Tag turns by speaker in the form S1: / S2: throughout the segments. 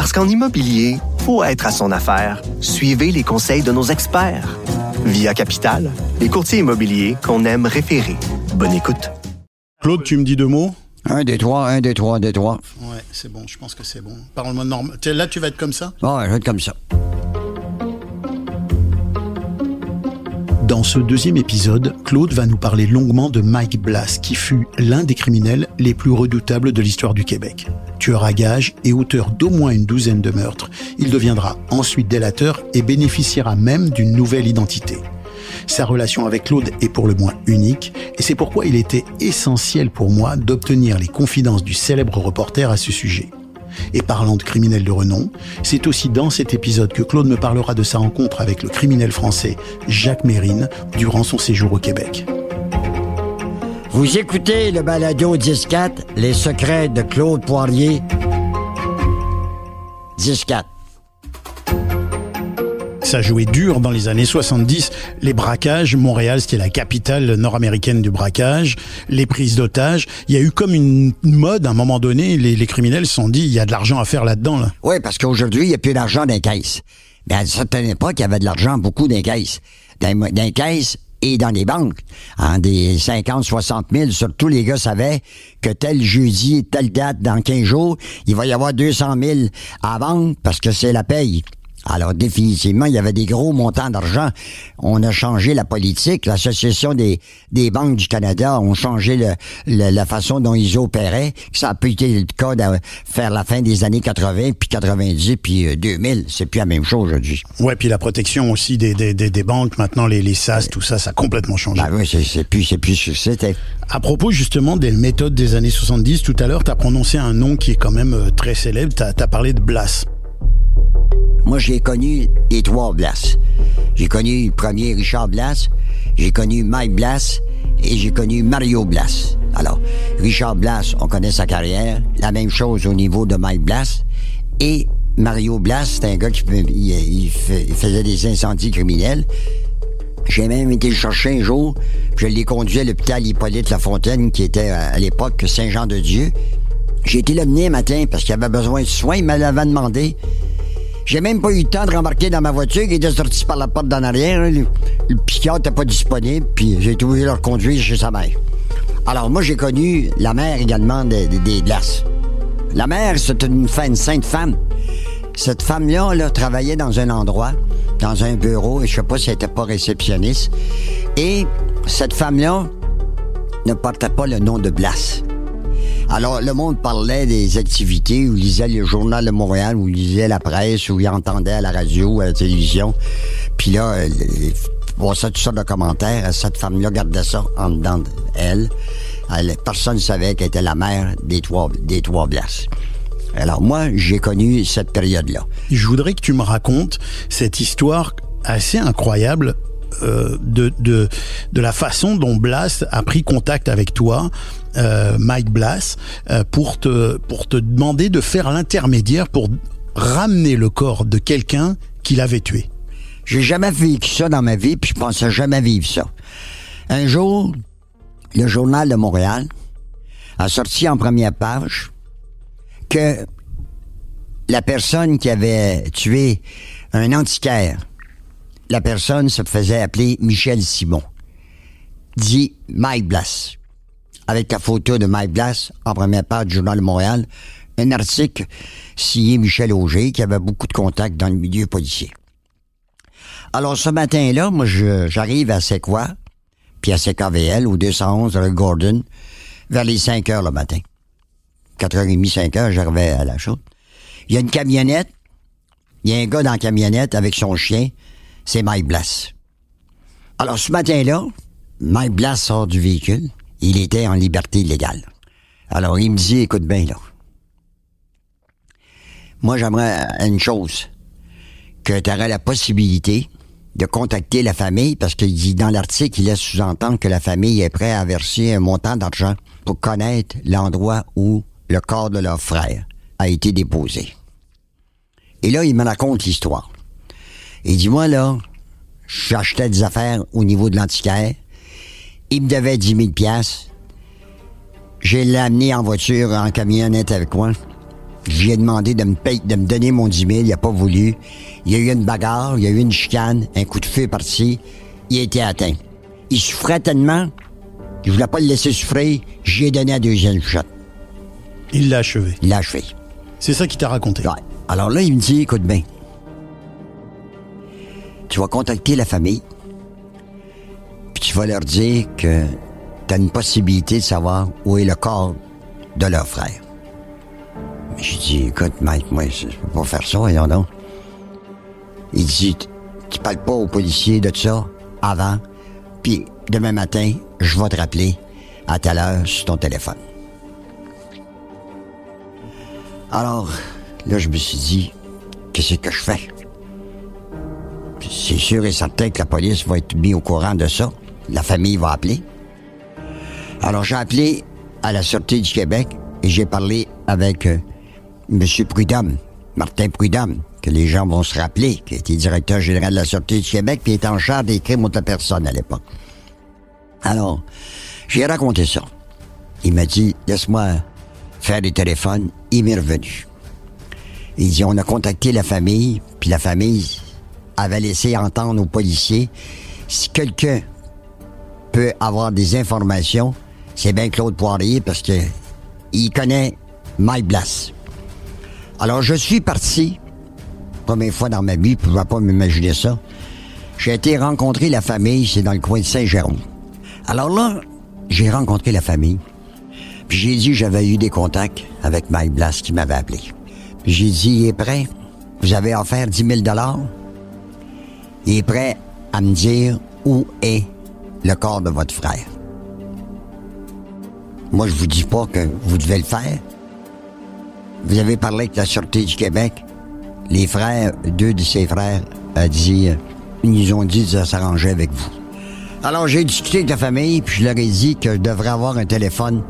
S1: Parce qu'en immobilier, faut être à son affaire. Suivez les conseils de nos experts. Via Capital, les courtiers immobiliers qu'on aime référer. Bonne écoute.
S2: Claude, tu me dis deux mots?
S3: Un, deux, trois, un, deux, trois, un, deux, trois.
S2: Ouais, c'est bon, je pense que c'est bon. Parle-moi normal. Tiens, Là, tu vas être comme ça?
S3: Bon, je vais être comme ça.
S2: Dans ce deuxième épisode, Claude va nous parler longuement de Mike Blass, qui fut l'un des criminels les plus redoutables de l'histoire du Québec. Tueur à gages et auteur d'au moins une douzaine de meurtres, il deviendra ensuite délateur et bénéficiera même d'une nouvelle identité. Sa relation avec Claude est pour le moins unique et c'est pourquoi il était essentiel pour moi d'obtenir les confidences du célèbre reporter à ce sujet. Et parlant de criminels de renom, c'est aussi dans cet épisode que Claude me parlera de sa rencontre avec le criminel français Jacques Mérine durant son séjour au Québec.
S3: Vous écoutez le balado 10-4, Les secrets de Claude Poirier. 10-4.
S2: Ça jouait dur dans les années 70. Les braquages, Montréal, c'était la capitale nord-américaine du braquage. Les prises d'otages. Il y a eu comme une mode, à un moment donné, les, criminels se sont dit, il y a de l'argent à faire là-dedans. Là.
S3: Oui, parce qu'aujourd'hui, il n'y a plus d'argent dans les caisses. Mais à une certaine époque, il y avait de l'argent beaucoup dans les caisses. Dans, les caisses et dans les banques. En des 50, 60 000, surtout les gars savaient que tel jeudi, telle date, dans 15 jours, il va y avoir 200 000 à vendre parce que c'est la paye. Alors, définitivement, il y avait des gros montants d'argent. On a changé la politique. L'Association des, des banques du Canada ont changé le, le- la façon dont ils opéraient. Ça a pu être le cas de faire la fin des années 80, puis 90, puis euh, 2000. C'est plus la même chose aujourd'hui.
S2: Ouais, puis la protection aussi des, des, des, des banques, maintenant les, les SAS, tout ça, ça a complètement changé.
S3: Ben oui, c'est c'est plus, c'est plus ce que c'était.
S2: À propos justement des méthodes des années 70, tout à l'heure, tu as prononcé un nom qui est quand même euh, très célèbre. Tu as, parlé de Blas.
S3: Moi, j'ai connu les trois Blas. J'ai connu le premier Richard Blas, j'ai connu Mike Blas et j'ai connu Mario Blas. Alors, Richard Blas, on connaît sa carrière. La même chose au niveau de Mike Blas. Et Mario Blas, c'est un gars qui faisait des incendies criminels. J'ai même été le chercher un jour. Je l'ai conduit à l'hôpital Hippolyte Lafontaine, qui était à à l'époque Saint-Jean-de-Dieu. J'ai été le mener un matin parce qu'il avait besoin de soins. Il me demandé. J'ai même pas eu le temps de rembarquer dans ma voiture qui était sortie par la porte d'en arrière. hein. Le, le psychiatre n'était pas disponible, puis j'ai été obligé de le reconduire chez sa mère. Alors moi, j'ai connu la mère également des, des. La mère, c'est une, une sainte femme. Cette femme-là là, travaillait dans un endroit, dans un bureau, et je sais pas si elle était pas réceptionniste. Et cette femme-là ne portait pas le nom de Blas. Alors, le monde parlait des activités, ou lisait le journal de Montréal, ou lisait la presse, ou il entendait à la radio, à la télévision. Puis là, euh, bon, ça, toutes sortes de commentaires. Cette femme-là gardait ça en dedans d'elle. Elle, personne ne savait qu'elle était la mère des trois, des trois Blas. Alors, moi, j'ai connu cette période-là.
S2: Je voudrais que tu me racontes cette histoire assez incroyable euh, de, de, de la façon dont Blas a pris contact avec toi, euh, Mike Blas, euh, pour, te, pour te demander de faire l'intermédiaire pour ramener le corps de quelqu'un qu'il avait tué.
S3: J'ai jamais vécu ça dans ma vie, puis je pensais jamais vivre ça. Un jour, le journal de Montréal a sorti en première page que la personne qui avait tué un antiquaire, la personne se faisait appeler Michel Simon, dit Mike Blas, avec la photo de Mike Blas en première page du journal de Montréal, un article signé Michel Auger qui avait beaucoup de contacts dans le milieu policier. Alors, ce matin-là, moi, j'arrive à Sequoia, puis à CKVL, au 211 rue Gordon, vers les 5 heures le matin. 4h30, 5 heures, j'arrivais à la chaude. Il y a une camionnette. Il y a un gars dans la camionnette avec son chien. C'est Mike Blas. Alors, ce matin-là, Mike Blas sort du véhicule. Il était en liberté illégale. Alors, il me dit, écoute bien, là. moi, j'aimerais une chose, que tu aurais la possibilité de contacter la famille, parce qu'il dit dans l'article, il laisse sous-entendre que la famille est prête à verser un montant d'argent pour connaître l'endroit où le corps de leur frère a été déposé. Et là, il me raconte l'histoire. Il dit, moi, là, j'achetais des affaires au niveau de l'antiquaire. Il me devait 10 000 piastres. J'ai l'amené en voiture, en camionnette avec moi. J'ai demandé de me, payer, de me donner mon 10 000. Il n'a pas voulu. Il y a eu une bagarre, il y a eu une chicane, un coup de feu parti. Il a été atteint. Il souffrait tellement. Je voulais pas le laisser souffrir. J'ai donné la deuxième shot.
S2: Il l'a achevé.
S3: Il l'a achevé.
S2: C'est ça qu'il t'a raconté.
S3: Ouais. Alors là, il me dit, écoute bien, tu vas contacter la famille, tu vas leur dire que tu as une possibilité de savoir où est le corps de leur frère. J'ai dit, écoute, Mike, moi, je peux pas faire ça, voyons donc. Il dit, tu parles pas aux policiers de ça avant, puis demain matin, je vais te rappeler à telle heure sur ton téléphone. Alors, là, je me suis dit, qu'est-ce que je fais? C'est sûr et certain que la police va être mise au courant de ça. La famille va appeler. Alors, j'ai appelé à la Sûreté du Québec et j'ai parlé avec euh, M. Prudhomme, Martin Prudhomme, que les gens vont se rappeler, qui était directeur général de la Sûreté du Québec, puis était en charge des crimes contre la personne à l'époque. Alors, j'ai raconté ça. Il m'a dit, laisse-moi faire des téléphones. Il m'est revenu. Il dit, on a contacté la famille, puis la famille avait laissé entendre aux policiers, si quelqu'un peut avoir des informations, c'est bien Claude Poirier, parce que il connaît Mike Blas. Alors, je suis parti, première fois dans ma vie, je ne pouvais pas m'imaginer ça. J'ai été rencontrer la famille, c'est dans le coin de Saint-Jérôme. Alors là, j'ai rencontré la famille. Puis j'ai dit j'avais eu des contacts avec Mike Blas qui m'avait appelé. Puis j'ai dit, il est prêt? Vous avez offert 10 000 Il est prêt à me dire où est le corps de votre frère. Moi, je vous dis pas que vous devez le faire. Vous avez parlé avec la Sûreté du Québec. Les frères, deux de ses frères, a dit, ils ont dit de s'arranger avec vous. Alors, j'ai discuté avec la famille, puis je leur ai dit que je devrais avoir un téléphone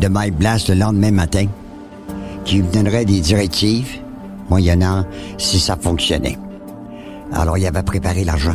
S3: de Mike Blast le lendemain matin, qui me donnerait des directives, moyennant si ça fonctionnait. Alors, il avait préparé l'argent.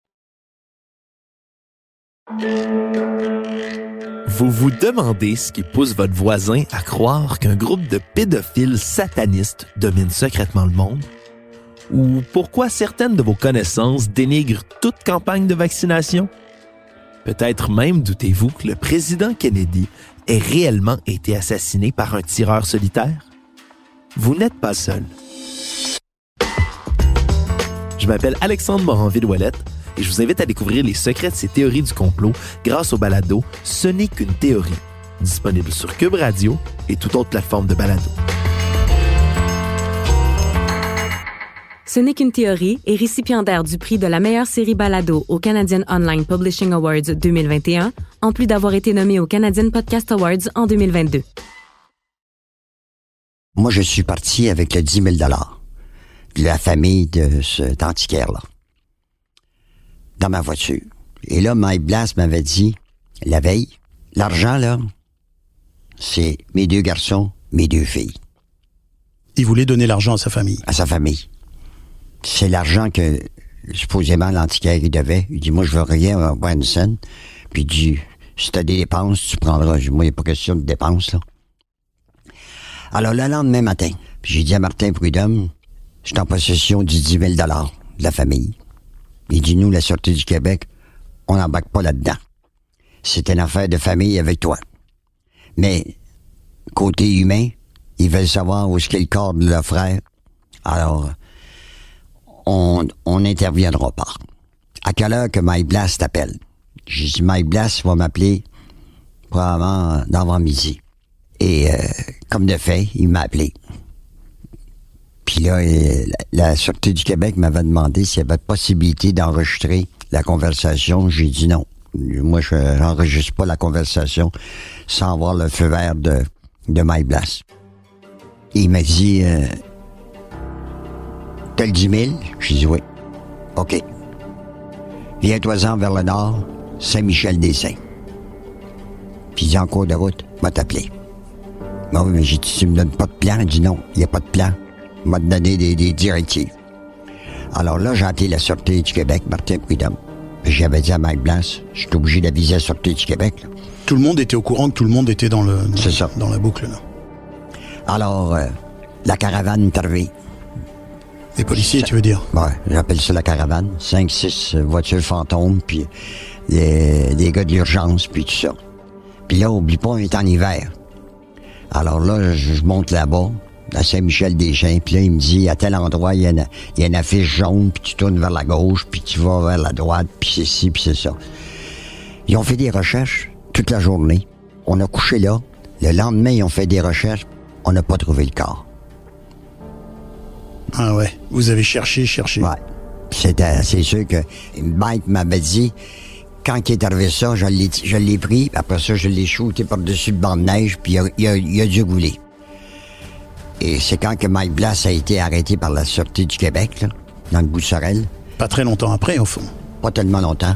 S4: Vous vous demandez ce qui pousse votre voisin à croire qu'un groupe de pédophiles satanistes domine secrètement le monde? Ou pourquoi certaines de vos connaissances dénigrent toute campagne de vaccination? Peut-être même doutez-vous que le président Kennedy ait réellement été assassiné par un tireur solitaire? Vous n'êtes pas seul. Je m'appelle Alexandre Moranville-Ouellette et je vous invite à découvrir les secrets de ces théories du complot grâce au balado Ce n'est qu'une théorie, disponible sur Cube Radio et toute autre plateforme de balado.
S5: Ce n'est qu'une théorie est récipiendaire du prix de la meilleure série balado au Canadian Online Publishing Awards 2021, en plus d'avoir été nommé au Canadian Podcast Awards en 2022.
S3: Moi, je suis parti avec le 10 000 de la famille de cet antiquaire-là dans ma voiture. Et là, Mike Blas m'avait dit, la veille, l'argent, là, c'est mes deux garçons, mes deux filles.
S2: Il voulait donner l'argent à sa famille.
S3: À sa famille. C'est l'argent que, supposément, l'antiquaire, il devait. Il dit, moi, je veux rien avoir une scène. Puis il dit, si t'as des dépenses, tu prendras. Moi, il n'y a pas question de dépenses, là. Alors, le lendemain matin, j'ai dit à Martin Prudhomme, je suis en possession du 10 000 de la famille. Il dit, nous, la Sûreté du Québec, on n'embarque pas là-dedans. C'est une affaire de famille avec toi. Mais, côté humain, ils veulent savoir où est-ce qu'est le corps de leur frère. Alors, on n'interviendra pas. À quelle heure que Mike Blast t'appelle? J'ai dit, Mike Blast va m'appeler probablement d'avant-midi. Et euh, comme de fait, il m'a appelé. Puis là, la, Sûreté du Québec m'avait demandé s'il y avait possibilité d'enregistrer la conversation. J'ai dit non. Moi, je n'enregistre pas la conversation sans avoir le feu vert de, de My Blast. Il m'a dit euh, T'as le 10 000 J'ai dit oui. OK. Viens-toi-en vers le nord, Saint-Michel-des-Saints. Puis il dit en cours de route, m'a t'appeler. Bon, mais j'ai dit, tu me donnes pas de plan? Il dit non, il n'y a pas de plan. M'a donné des, des, directives. Alors là, j'ai appelé la Sûreté du Québec, Martin Prudhomme. J'avais dit à Mike Blas, je suis obligé d'aviser la Sûreté du Québec. Là.
S2: Tout le monde était au courant que tout le monde était dans, le, dans,
S3: ça.
S2: dans la boucle. Là.
S3: Alors, euh, la caravane est arrivée.
S2: Les policiers, tu veux dire?
S3: Ouais, j'appelle ça la caravane. Cinq, six voitures fantômes, puis les, les gars d'urgence, puis tout ça. Puis là, oublie pas, on est en hiver. Alors là, je, monte là-bas, à Saint-Michel-des-Champs, puis là, il me dit, à tel endroit, il y, a une, il y a une affiche jaune, puis tu tournes vers la gauche, puis tu vas vers la droite, puis c'est ci, puis c'est ça. Ils ont fait des recherches toute la journée. On a couché là. Le lendemain, ils ont fait des recherches. On n'a pas trouvé le corps.
S2: Ah ouais. Vous avez cherché, cherché.
S3: Ouais. C'était, c'est sûr que Mike m'avait dit, quand il est arrivé ça, je l'ai, je l'ai pris, après ça, je l'ai shooté par-dessus le banc de neige, puis il a, il a, il a dû rouler. Et c'est quand que Mike Blass a été arrêté par la Sûreté du Québec, là, dans le bout de Sorel?
S2: Pas très longtemps après, au fond.
S3: Pas tellement longtemps.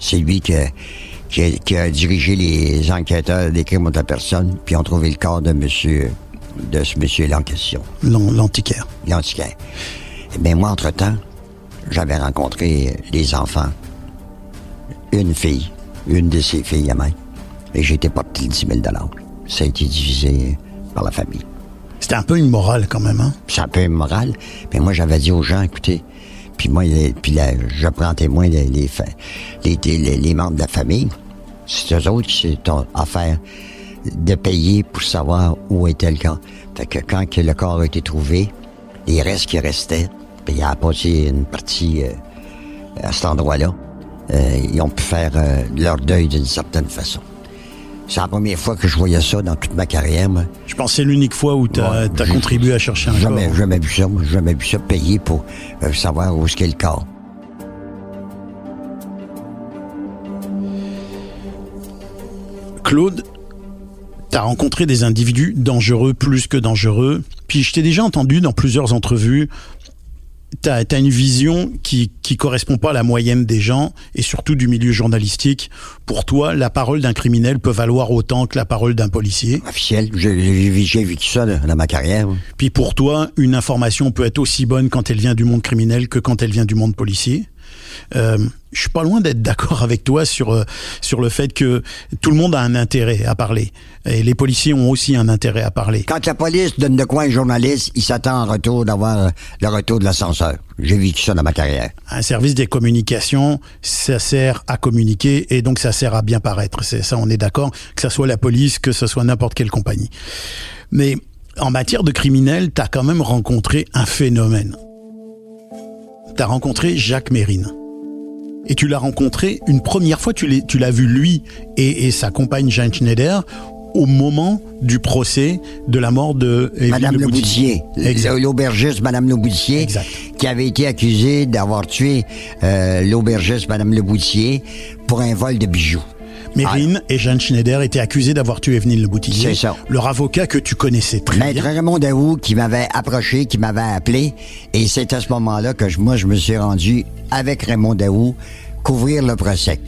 S3: C'est lui qui a, qui a, qui a dirigé les enquêteurs des crimes contre la personne, puis ont trouvé le corps de monsieur, de ce monsieur-là en question.
S2: L'antiquaire.
S3: L'antiquaire. Eh bien, moi, entre-temps, j'avais rencontré les enfants une fille, une de ses filles à moi, et été porté 10 000 Ça a été divisé par la famille.
S2: C'était un peu immoral quand même, hein?
S3: C'est un peu immoral. Mais moi, j'avais dit aux gens, écoutez, puis moi, puis là, je prends témoin les, les, les, les, membres de la famille. C'est eux autres qui affaire de payer pour savoir où était le corps. Fait que quand le corps a été trouvé, les restes qui restaient, puis il a passé une partie euh, à cet endroit-là, euh, ils ont pu faire euh, leur deuil d'une certaine façon. C'est la première fois que je voyais ça dans toute ma carrière. Moi.
S2: Je pense que c'est l'unique fois où tu as,
S3: Ouais,
S2: contribué à chercher un
S3: jamais,
S2: corps.
S3: Jamais vu ça. Jamais vu ça payer pour euh, savoir où qu'est le corps.
S2: Claude, tu as rencontré des individus dangereux, plus que dangereux. Puis je t'ai déjà entendu dans plusieurs entrevues. Tu as, une vision qui qui correspond pas à la moyenne des gens et surtout du milieu journalistique. Pour toi, la parole d'un criminel peut valoir autant que la parole d'un policier.
S3: Officiel. J'ai j'ai- vécu ça dans ma carrière.
S2: Puis pour toi, une information peut être aussi bonne quand elle vient du monde criminel que quand elle vient du monde policier. Euh, je suis pas loin d'être d'accord avec toi sur euh, sur le fait que tout le monde a un intérêt à parler et les policiers ont aussi un intérêt à parler.
S3: Quand la police donne de quoi à un journaliste, il s'attend en retour d'avoir euh, le retour de l'ascenseur. J'ai vécu ça dans ma carrière.
S2: Un service des communications, ça sert à communiquer et donc ça sert à bien paraître. C'est ça, on est d'accord, que ça soit la police, que ce soit n'importe quelle compagnie. Mais en matière de criminels, t'as quand même rencontré un phénomène. T'as rencontré Jacques Mérine. Et tu l'as rencontré une première fois, tu l'as vu lui et, et sa compagne Jeanne Schneider au moment du procès de la mort de
S3: Madame Le
S2: Boutier.
S3: Boutier,
S2: Exact.
S3: l'aubergiste Madame Le Boutier,
S2: Exact.
S3: qui avait été accusée d'avoir tué euh, l'aubergiste Madame Le Boutier pour un vol de bijoux.
S2: Mérine et Jeanne Schneider étaient accusés d'avoir tué Evelyne Le Boutillier.
S3: C'est ça.
S2: Leur avocat que tu connaissais très
S3: Maître
S2: bien.
S3: Raymond Daou qui m'avait approché, qui m'avait appelé, et c'est à ce moment-là que je- moi je me suis rendu avec Raymond Daou couvrir le procès.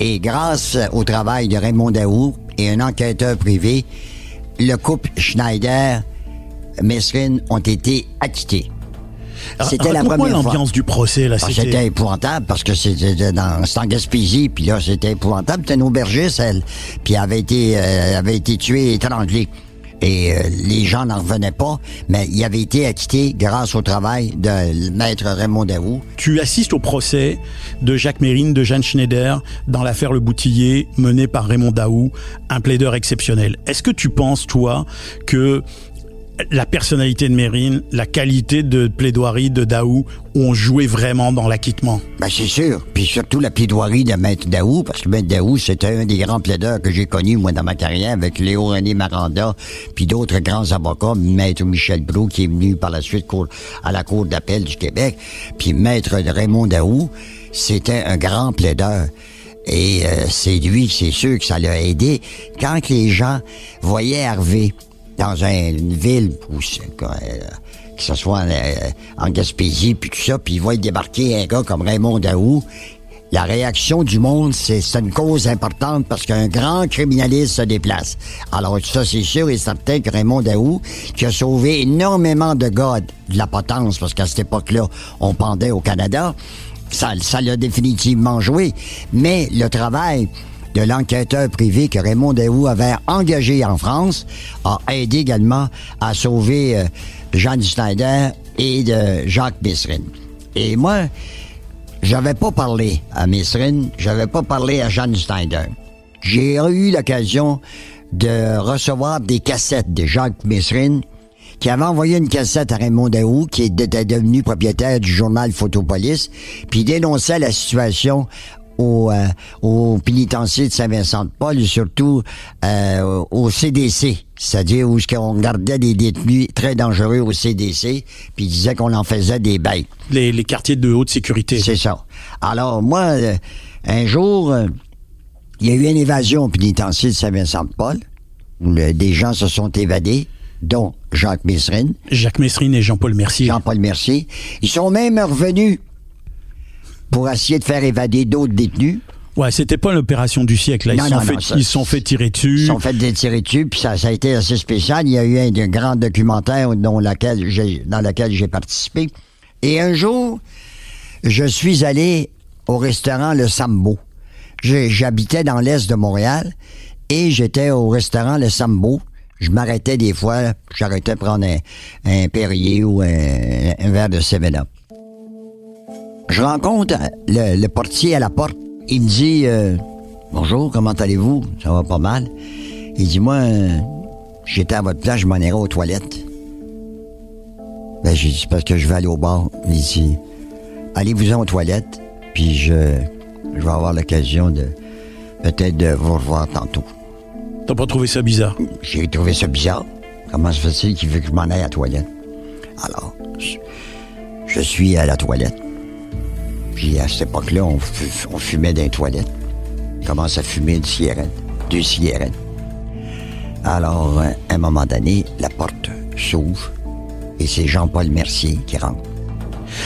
S3: Et grâce au travail de Raymond Daou et un enquêteur privé, le couple Schneider, Mesrine ont été acquittés.
S2: C'était la première l'ambiance du procès là.
S3: Ah, c'était épouvantable parce que c'était dans c'était en Gaspésie, puis là c'était épouvantable. C'était une aubergiste elle, puis elle avait été euh, avait été tuée étranglée. Et euh, les gens n'en revenaient pas, mais il avait été acquitté grâce au travail de maître Raymond Daou.
S2: Tu assistes au procès de Jacques Mérine, de Jeanne Schneider, dans l'affaire Le Boutillier, menée par Raymond Daou, un plaideur exceptionnel. Est-ce que tu penses, toi, que la personnalité de Mérine, la qualité de plaidoirie de Daou ont joué vraiment dans l'acquittement.
S3: Ben c'est sûr. Puis surtout la plaidoirie de Maître Daou, parce que Maître Daou, c'était un des grands plaideurs que j'ai connus, moi, dans ma carrière, avec Léo René Maranda, puis d'autres grands avocats, Maître Michel Brou, qui est venu par la suite à la Cour d'appel du Québec, puis Maître Raymond Daou, c'était un grand plaideur. Et euh, c'est lui, c'est sûr que ça l'a aidé. Quand les gens voyaient Hervé dans une ville euh, que ce soit euh, en Gaspésie, puis tout ça, puis débarquer un gars comme Raymond Daou, la réaction du monde, c'est une cause importante parce qu'un grand criminaliste se déplace. Alors ça, c'est sûr et certain que Raymond Daou, qui a sauvé énormément de gars de la potence, parce qu'à cette époque-là, on pendait au Canada, ça, ça l'a définitivement joué. Mais le travail de l'enquêteur privé que Raymond Daou avait engagé en France a aidé également à sauver euh, Jean Schneider et de Jacques Messrine. Et moi, j'avais pas parlé à Messrine, j'avais pas parlé à Jean Schneider. J'ai eu l'occasion de recevoir des cassettes de Jacques Messrine qui avait envoyé une cassette à Raymond Daou, qui était devenu propriétaire du journal Photopolis, puis dénonçait la situation au, euh, au pénitencier de Saint-Vincent-de-Paul et surtout euh, au CDC, c'est-à-dire où on gardait des détenus très dangereux au CDC, puis il disait qu'on en faisait des bêtes.
S2: Les, les quartiers de haute sécurité.
S3: C'est ça. Alors moi, euh, un jour, il y a eu une évasion au pénitencier de Saint-Vincent-de-Paul, où des gens se sont évadés dont Jacques Messrine.
S2: Jacques Messrine et Jean-Paul Mercier.
S3: Jean-Paul Mercier. Ils sont même revenus pour essayer de faire évader d'autres détenus.
S2: Ouais, c'était pas l'opération du siècle. Là. Ils, sont fait, ils sont fait tirer dessus.
S3: Ils sont fait tirer dessus, puis ça, ça a été assez spécial. Il y a eu un, grand documentaire dans lequel j'ai participé. Et un jour, je suis allé au restaurant Le Sambo. J'habitais dans l'est de Montréal et j'étais au restaurant Le Sambo. Je m'arrêtais des fois, j'arrêtais prendre un, un Perrier ou un, un verre de 7-Up. Je rencontre le, portier à la porte. Il me dit euh, Bonjour, comment allez-vous? Ça va pas mal. Il dit Moi, j'étais à votre place, je m'en irai aux toilettes. Ben, j'ai dit parce que je vais aller au bar. Il dit Allez-vous-en aux toilettes, puis je, je vais avoir l'occasion de peut-être de vous revoir tantôt.
S2: T'as pas trouvé ça bizarre?
S3: J'ai trouvé ça bizarre. Comment se fait-il qu'il veut que je m'en aille à la toilette? Alors, je suis à la toilette. Puis à cette époque-là, on, fumait dans les toilettes. On commence à fumer une cigarette, deux cigarettes. Alors, euh, à un moment donné, la porte s'ouvre et c'est Jean-Paul Mercier qui rentre.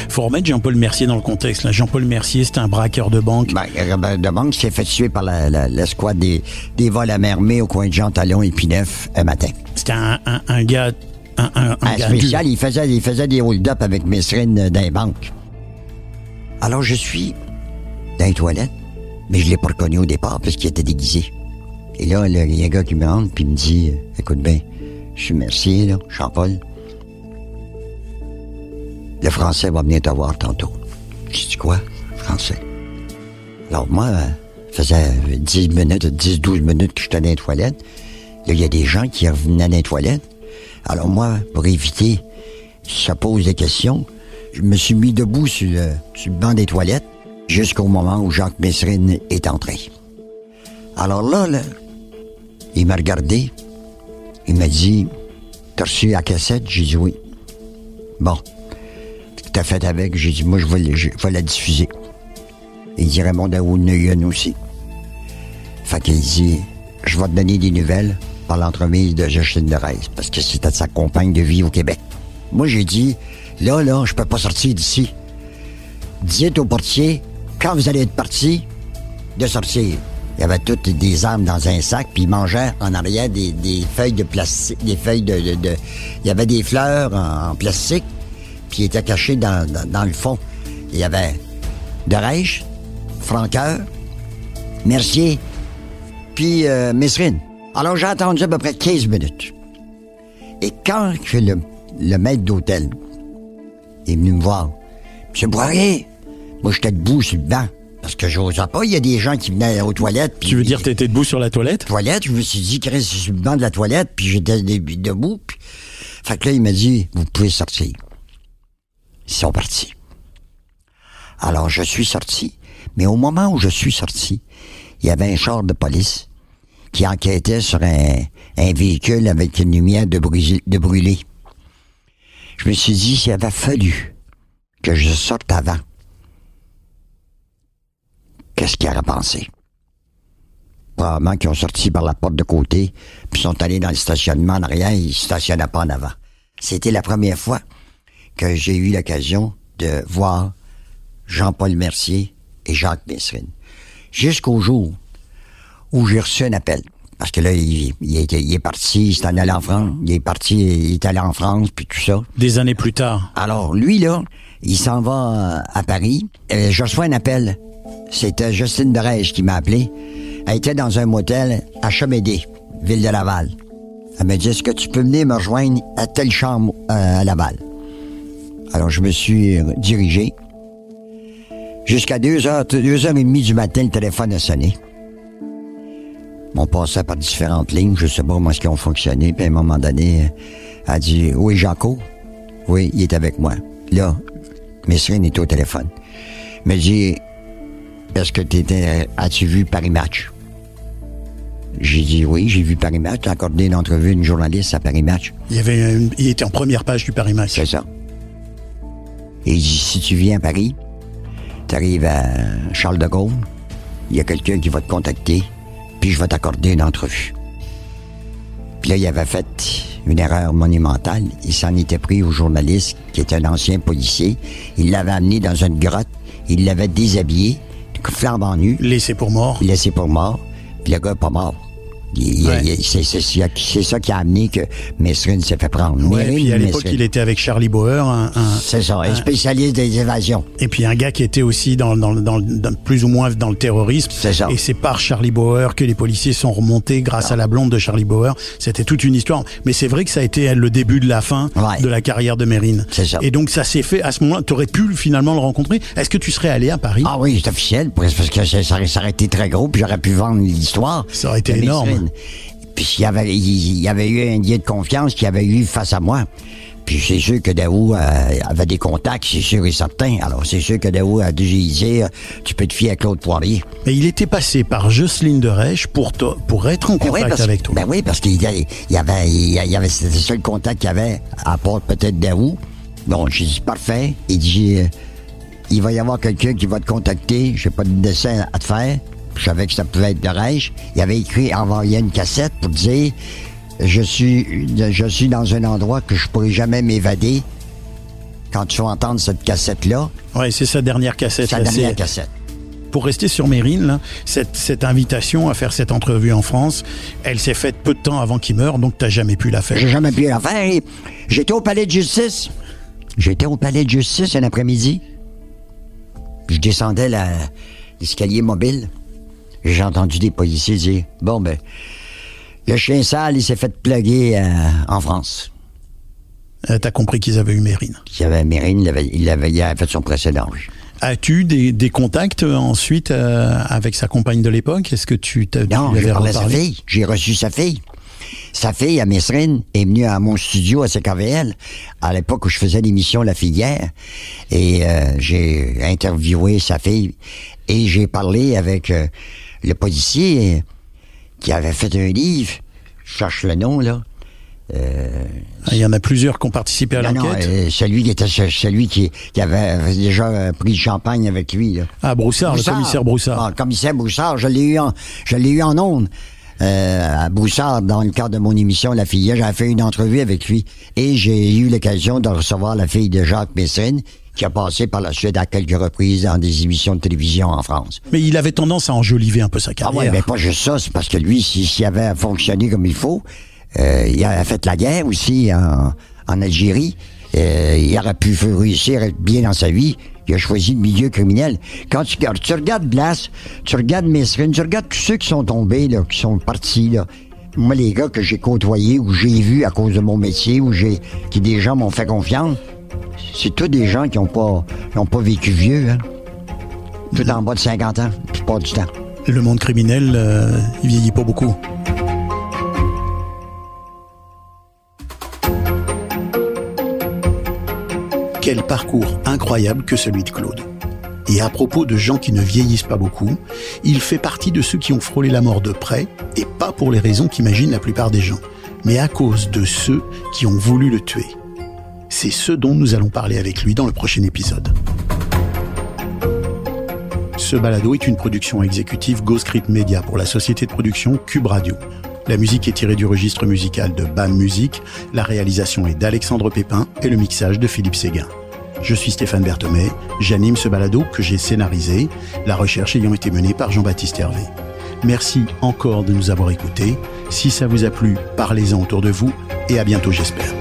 S2: Faut remettre Jean-Paul Mercier dans le contexte. Jean-Paul Mercier, c'est un braqueur de banque.
S3: Ben, de banque s'est fait tuer par l'escouade des, des vols à Mermé au coin de Jean Talon et Pineuf un matin.
S2: C'était un, gars... Un, un,
S3: un spécial, il faisait, il faisait des hold-up avec Messrine dans les banques. Alors je suis dans les toilettes, mais je l'ai pas reconnu au départ parce qu'il était déguisé. Et là, il y a un gars qui me rentre puis me dit euh, Écoute bien, je suis Mercier, là, Jean-Paul. Le français va venir te voir tantôt. Je dis quoi, français? Alors moi, ça faisait 10 minutes, 10-12 minutes que j'étais dans les toilettes. Là, il y a des gens qui revenaient dans les toilettes. Alors moi, pour éviter ça pose des questions, je me suis mis debout sur le, banc des toilettes jusqu'au moment où Jacques Messrine est entré. Alors là, il m'a regardé. Il m'a dit T'as reçu la cassette J'ai dit oui. Bon. T'as fait avec J'ai dit Moi, je vais, la diffuser. Il dit Raymond Daoud Neuyen aussi. Fait qu'il dit Je vais te donner des nouvelles par l'entremise de Justine de parce que c'était sa compagne de vie au Québec. Moi, j'ai dit Là, là, je peux pas sortir d'ici. Dites au portier, quand vous allez être parti, de sortir. Il y avait toutes des armes dans un sac, puis il mangeait en arrière des, des feuilles de plastique, des feuilles de, de- Il y avait des fleurs en, plastique, puis il était caché dans, dans, le fond. Il y avait de Reich, Franqueur, Mercier, puis euh, Mesrine. Alors j'ai attendu à peu près 15 minutes. Et quand que le, le maître d'hôtel est venu me voir, Monsieur Boirier, moi j'étais debout sur le banc. Parce que j'osais pas, il y a des gens qui venaient aux toilettes. puis-
S2: Tu veux dire t'étais debout sur la toilette?
S3: Toilette, je me suis dit, Chris, suis le banc de la toilette, puis j'étais debout. Puis... Fait que là, il m'a dit, vous pouvez sortir. Ils sont partis. Alors, je suis sorti. Mais au moment où je suis sorti, il y avait un char de police qui enquêtait sur un, un véhicule avec une lumière de, brûlé- de brûlé. Je me suis dit, s'il avait fallu que je sorte avant, qu'est-ce qu'il aurait pensé? probablement qu'ils ont sorti par la porte de côté, puis sont allés dans le stationnement en arrière, ils stationnaient pas en avant. C'était la première fois que j'ai eu l'occasion de voir Jean-Paul Mercier et Jacques Messrine. Jusqu'au jour où j'ai reçu un appel. Parce que là, il, il était- il est parti, il s'est allé en France, il est parti, il est allé en France, puis tout ça.
S2: Des années plus tard.
S3: Alors, lui, là, il s'en va euh, à Paris. Euh, je reçois un appel. C'était Justine Derège qui m'a appelé. Elle était dans un motel à Chamédé, ville de Laval. Elle m'a dit, est-ce que tu peux venir me rejoindre à telle chambre euh, à Laval? Alors, je me suis euh, dirigé. Jusqu'à deux heures, deux heures et demie du matin, le téléphone a sonné. On passait par différentes lignes, je sais pas comment est-ce qu'ils ont fonctionné, puis à un moment donné, euh, elle a dit, oui, Jaco? Oui, il est avec moi. Là, Messrine est au téléphone. Me dit, est-ce que t'étais, as-tu vu Paris Match? J'ai dit oui, j'ai vu Paris Match. J'ai accordé une entrevue à une journaliste à Paris Match.
S2: Il, y avait une- il était en première page du Paris Match.
S3: C'est ça. Et il dit, si tu viens à Paris, tu arrives à Charles de Gaulle, il y a quelqu'un qui va te contacter, puis je vais t'accorder une entrevue. Puis là, il avait fait une erreur monumentale. Il s'en était pris au journaliste, qui était un ancien policier. Il l'avait amené dans une grotte. Il l'avait déshabillé, flambant nu.
S2: Laissé pour mort.
S3: Laissé pour mort. Puis le gars pas mort.
S2: Ouais.
S3: c'est, ça qui a amené que Mesrine s'est fait prendre.
S2: Ouais,
S3: Mérine
S2: puis à l'époque, il était avec Charlie Bauer, un, un-
S3: C'est ça, un spécialiste des évasions.
S2: et puis un gars qui était aussi dans, dans, dans, dans- plus ou moins dans le terrorisme.
S3: C'est ça.
S2: Et c'est par Charlie Bauer que les policiers sont remontés grâce à la blonde de Charlie Bauer. C'était toute une histoire. Mais c'est vrai que ça a été le début de la fin
S3: Ouais.
S2: de la carrière de Mérine.
S3: C'est ça.
S2: Et donc ça s'est fait à ce moment-là. Tu aurais pu finalement le rencontrer. Est-ce que tu serais allé à Paris?
S3: Ah oui, c'est officiel, parce que ça, ça aurait- été très gros, puis j'aurais pu vendre l'histoire.
S2: Ça aurait été énorme.
S3: Mesrine. Puis il y avait, il il y avait eu un lien de confiance qu'il avait eu face à moi. Puis c'est sûr que Daou euh, avait des contacts, c'est sûr et certain. Alors c'est sûr que Daou a dû dire, tu peux te fier à Claude Poirier.
S2: Mais il était passé par Jocelyne de Rèche pour, pour être en
S3: Ben oui,
S2: contact
S3: parce,
S2: avec toi.
S3: Ben oui, parce qu'il avait, il y avait, c'était le seul contact qu'il y avait, à part peut-être Daou. Bon, j'ai dit, parfait. Il dit, euh, il va y avoir quelqu'un qui va te contacter, j'ai pas de dessin à te faire. Je savais que ça pouvait être de Reich. Il avait écrit, envoyé une cassette pour dire, je suis, je suis dans un endroit que je pourrai jamais m'évader. Quand tu vas entendre cette cassette-là,
S2: Ouais, c'est sa dernière cassette.
S3: sa
S2: là,
S3: dernière cassette.
S2: Pour rester sur Mérine, là, cette, cette invitation à faire cette entrevue en France, elle s'est faite peu de temps avant qu'il meure, donc t'as jamais pu la faire.
S3: J'ai jamais pu la faire. J'étais au palais de justice. J'étais au palais de justice un après-midi. Je descendais l'escalier mobile. J'ai entendu des policiers dire Bon, ben, le chien sale, il s'est fait plugger euh, en France.
S2: Euh, t'as compris qu'ils avaient eu Mérine.
S3: Il y avait Mérine, il avait, il avait, il avait fait son précédent.
S2: As-tu des, des contacts euh, ensuite euh, avec sa compagne de l'époque? Est-ce que tu, t'as,
S3: Non, j'ai parlé à sa fille. J'ai reçu sa fille. Sa fille, à Messrine, est venue à mon studio à CKVL, à l'époque où je faisais l'émission La Filière. Et euh, j'ai interviewé sa fille. Et j'ai parlé avec euh, le policier euh, qui avait fait un livre. Je cherche le nom, là.
S2: Ah, Il y en a plusieurs qui ont participé à l'enquête?
S3: euh, celui qui était ce- celui qui, qui avait déjà euh, pris le champagne avec lui. Là.
S2: Ah, Broussard, le commissaire Broussard.
S3: Ah, le commissaire Broussard, je l'ai eu en, je l'ai eu en ondes. Euh, à Broussard, dans le cadre de mon émission La Fille, j'avais fait une entrevue avec lui et j'ai eu l'occasion de recevoir la fille de Jacques Messrine qui a passé par la suite à quelques reprises dans des émissions de télévision en France.
S2: Mais il avait tendance à enjoliver un peu sa
S3: Ah
S2: carrière.
S3: ouais, mais pas juste ça, c'est parce que lui, s'il avait fonctionné comme il faut, euh, il a fait la guerre aussi en, en Algérie. Euh, il aurait pu réussir à être bien dans sa vie. Il a choisi le milieu criminel. Quand tu, regardes- tu regardes Blas, tu regardes Mesrine, tu regardes tous ceux qui sont tombés, là, qui sont partis, là. Moi, les gars que j'ai côtoyés ou j'ai vus à cause de mon métier ou j'ai, qui des gens m'ont fait confiance, c'est tous des gens qui n'ont pas, pas vécu vieux, hein. Tout en bas de 50 ans, puis pas du temps.
S2: Le monde criminel, euh, il vieillit pas beaucoup. Quel parcours incroyable que celui de Claude. Et à propos de gens qui ne vieillissent pas beaucoup, il fait partie de ceux qui ont frôlé la mort de près, et pas pour les raisons qu'imaginent la plupart des gens, mais à cause de ceux qui ont voulu le tuer. C'est ce dont nous allons parler avec lui dans le prochain épisode. Ce balado est une production exécutive Ghostscript Media pour la société de production Cube Radio. La musique est tirée du registre musical de BAM Music, la réalisation est d'Alexandre Pépin et le mixage de Philippe Séguin. Je suis Stéphane Berthomé, j'anime ce balado que j'ai scénarisé, la recherche ayant été menée par Jean-Baptiste Hervé. Merci encore de nous avoir écoutés. Si ça vous a plu, parlez-en autour de vous et à bientôt j'espère.